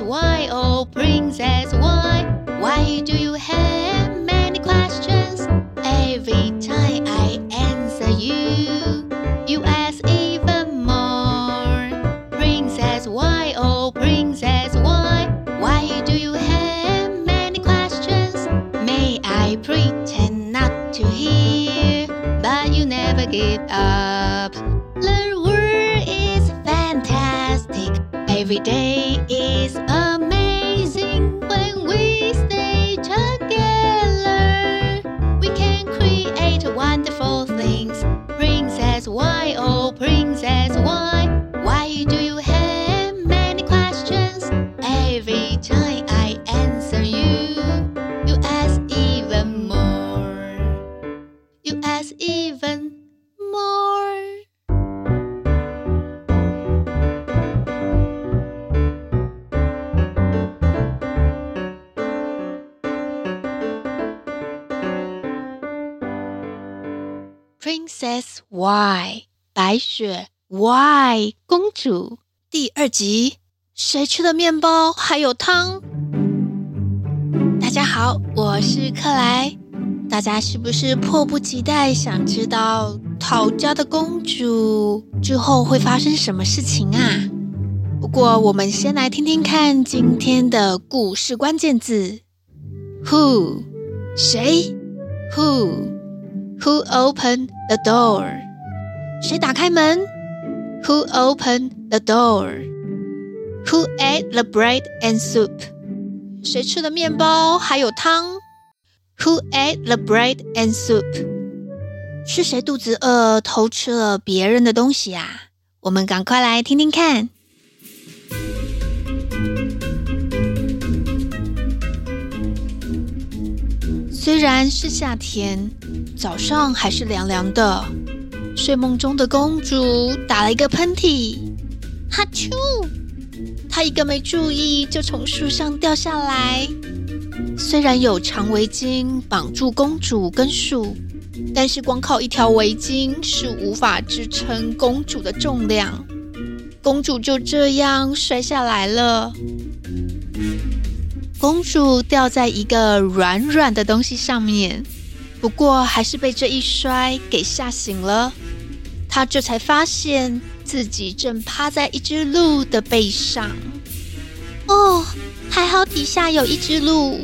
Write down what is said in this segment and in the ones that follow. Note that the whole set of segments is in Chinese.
Why, oh princess, why? Why do you have many questions? Every time I answer you, you ask even more. Princess, why, oh princess, why? Why do you have many questions? May I pretend not to hear, but you never give up. Is fantastic. Every day is You ask even more. 'Princess Why' 白雪 Why 公主第二集，谁吃的面包还有汤？大家好，我是克莱。 大家是不是迫不及待想知道逃家的公主之后会发生什么事情啊？不过我们先来听听看今天的故事关键字：Who 谁？Who Who opened the door？谁打开门？Who opened the door？Who ate the bread and soup？谁吃了面包还有汤？Who ate the bread and soup？是谁肚子饿偷吃了别人的东西啊？我们赶快来听听看。虽然是夏天，早上还是凉凉的。睡梦中的公主打了一个喷嚏，哈啾！她一个没注意，就从树上掉下来。虽然有长围巾绑住公主跟树，但是光靠一条围巾是无法支撑公主的重量。公主就这样摔下来了。公主掉在一个软软的东西上面，不过还是被这一摔给吓醒了。她这才发现自己正趴在一只鹿的背上。哦，还好底下有一只鹿。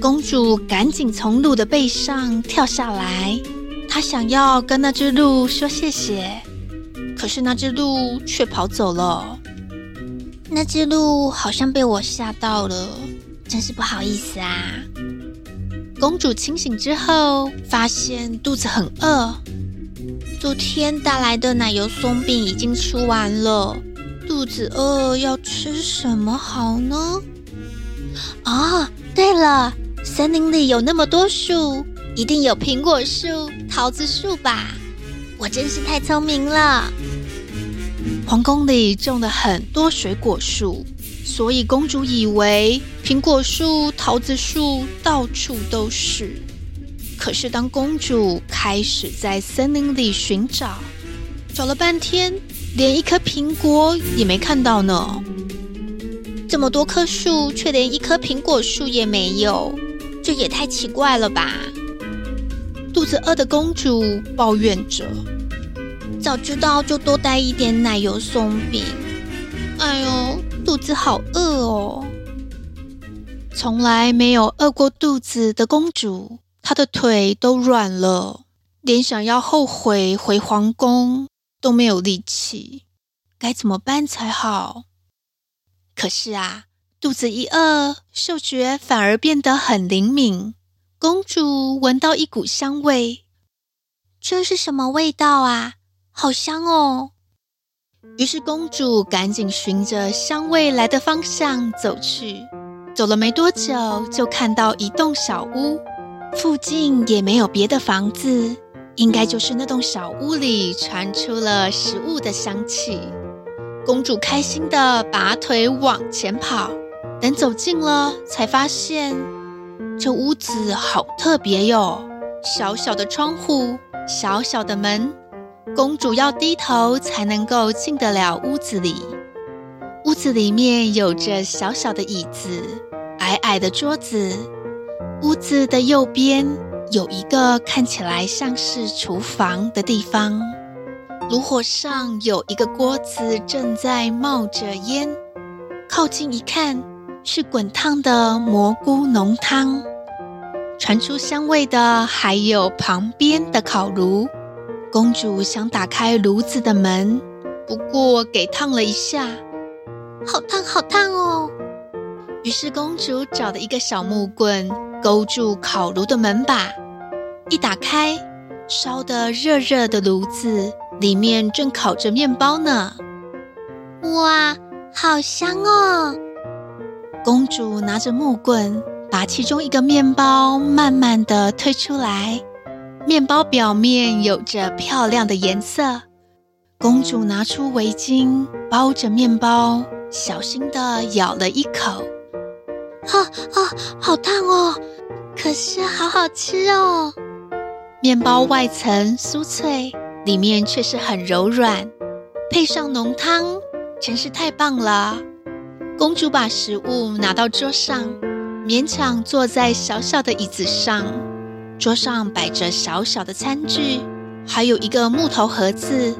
公主赶紧从鹿的背上跳下来，她想要跟那只鹿说谢谢，可是那只鹿却跑走了。那只鹿好像被我吓到了，真是不好意思啊。公主清醒之后，发现肚子很饿。昨天带来的奶油松饼已经吃完了，肚子饿，要吃什么好呢？哦，对了，森林里有那么多树，一定有苹果树、桃子树吧？我真是太聪明了。皇宫里种了很多水果树，所以公主以为苹果树、桃子树到处都是。可是当公主开始在森林里寻找，找了半天，连一颗苹果也没看到呢。这么多棵树，却连一棵苹果树也没有，这也太奇怪了吧？肚子饿的公主抱怨着。早知道就多带一点奶油松饼。哎呦，肚子好饿哦！从来没有饿过肚子的公主，她的腿都软了，连想要后悔回皇宫都没有力气。该怎么办才好？可是啊，肚子一饿，嗅觉反而变得很灵敏。公主闻到一股香味，这是什么味道啊？好香哦！于是公主赶紧循着香味来的方向走去。走了没多久，就看到一栋小屋，附近也没有别的房子，应该就是那栋小屋里传出了食物的香气。公主开心地拔腿往前跑，等走近了，才发现这屋子好特别哟！小小的窗户，小小的门。公主要低头才能够进得了屋子里。屋子里面有着小小的椅子、矮矮的桌子。屋子的右边有一个看起来像是厨房的地方，炉火上有一个锅子正在冒着烟。靠近一看，是滚烫的蘑菇浓汤。传出香味的还有旁边的烤炉。公主想打开炉子的门，不过给烫了一下，好烫好烫哦！于是公主找了一个小木棍，勾住烤炉的门把，一打开，烧得热热的炉子里面正烤着面包呢。哇，好香哦！公主拿着木棍，把其中一个面包慢慢地推出来。面包表面有着漂亮的颜色。公主拿出围巾包着面包，小心地咬了一口。啊啊，好烫哦！可是好好吃哦。面包外层酥脆，里面却是很柔软，配上浓汤，真是太棒了。公主把食物拿到桌上，勉强坐在小小的椅子上。桌上摆着小小的餐具，还有一个木头盒子。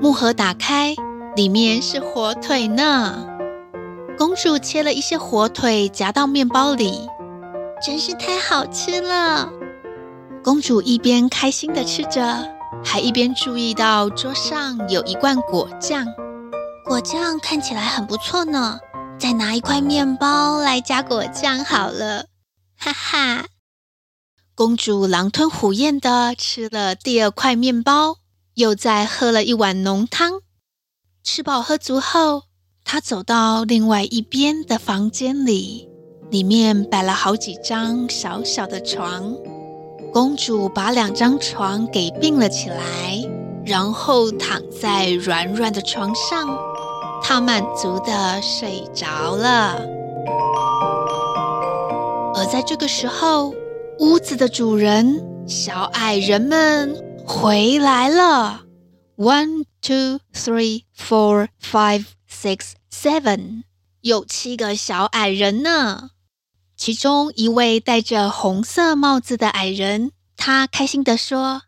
木盒打开，里面是火腿呢。公主切了一些火腿夹到面包里，真是太好吃了。公主一边开心地吃着，还一边注意到桌上有一罐果酱。果酱看起来很不错呢，再拿一块面包来加果酱好了，哈哈。公主狼吞虎咽地吃了第二块面包，又再喝了一碗浓汤。吃饱喝足后，她走到另外一边的房间里，里面摆了好几张小小的床。公主把两张床给并了起来，然后躺在软软的床上，她满足地睡着了。而在这个时候，屋子的主人，小矮人们回来了。One, two, three, four, five, six, seven，有七个小矮人呢。其中一位戴着红色帽子的矮人，他开心地说：“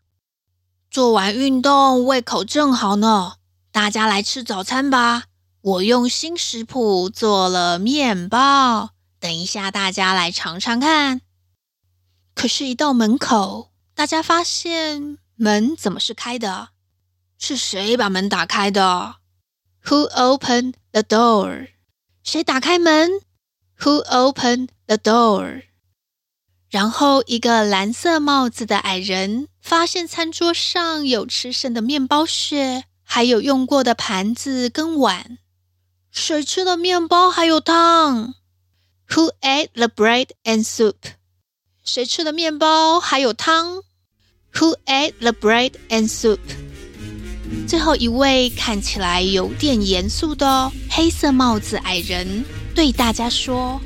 做完运动，胃口正好呢。大家来吃早餐吧。我用新食谱做了面包，等一下大家来尝尝看。”可是，一到门口，大家发现门怎么是开的？是谁把门打开的？Who opened the door？谁打开门？Who opened the door？然后，一个蓝色帽子的矮人发现餐桌上有吃剩的面包屑，还有用过的盘子跟碗。谁吃了面包还有汤？Who ate the bread and soup？谁吃了面包还有汤？Who ate the bread and soup？最后一位看起来有点严肃的黑色帽子矮人对大家说：“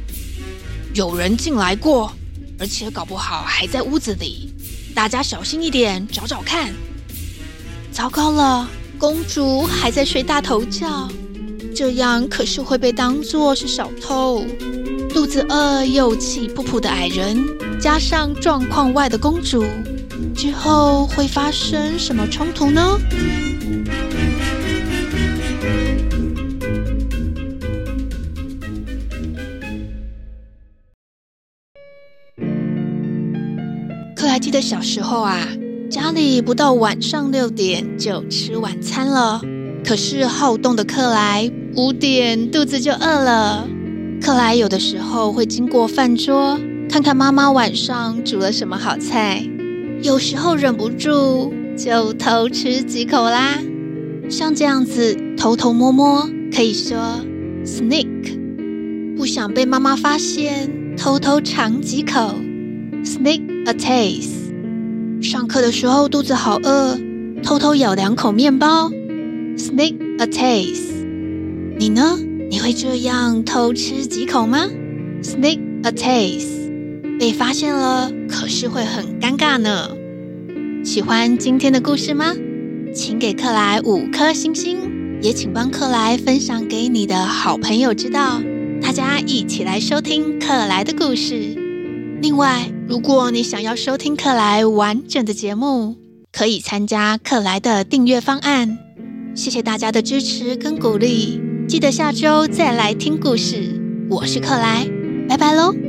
有人进来过，而且搞不好还在屋子里，大家小心一点，找找看。”糟糕了，公主还在睡大头觉，这样可是会被当作是小偷。肚子饿又气噗噗的矮人，加上状况外的公主，之后会发生什么冲突呢？克莱记得小时候啊，家里不到晚上六点就吃晚餐了，可是好动的克莱五点肚子就饿了。克莱有的时候会经过饭桌，看看妈妈晚上煮了什么好菜，有时候忍不住就偷吃几口啦。像这样子偷偷摸摸，可以说 sneak，不想被妈妈发现，偷偷尝几口 sneak a taste。上课的时候肚子好饿，偷偷咬两口面包 sneak a taste。你呢？你会这样偷吃几口吗？Sneak a taste，被发现了，可是会很尴尬呢。喜欢今天的故事吗？请给克莱五颗星星。也请帮克莱分享给你的好朋友知道，大家一起来收听克莱的故事。另外，如果你想要收听克莱完整的节目，可以参加克莱的订阅方案。谢谢大家的支持跟鼓励，记得下周再来听故事。我是克莱，拜拜喽。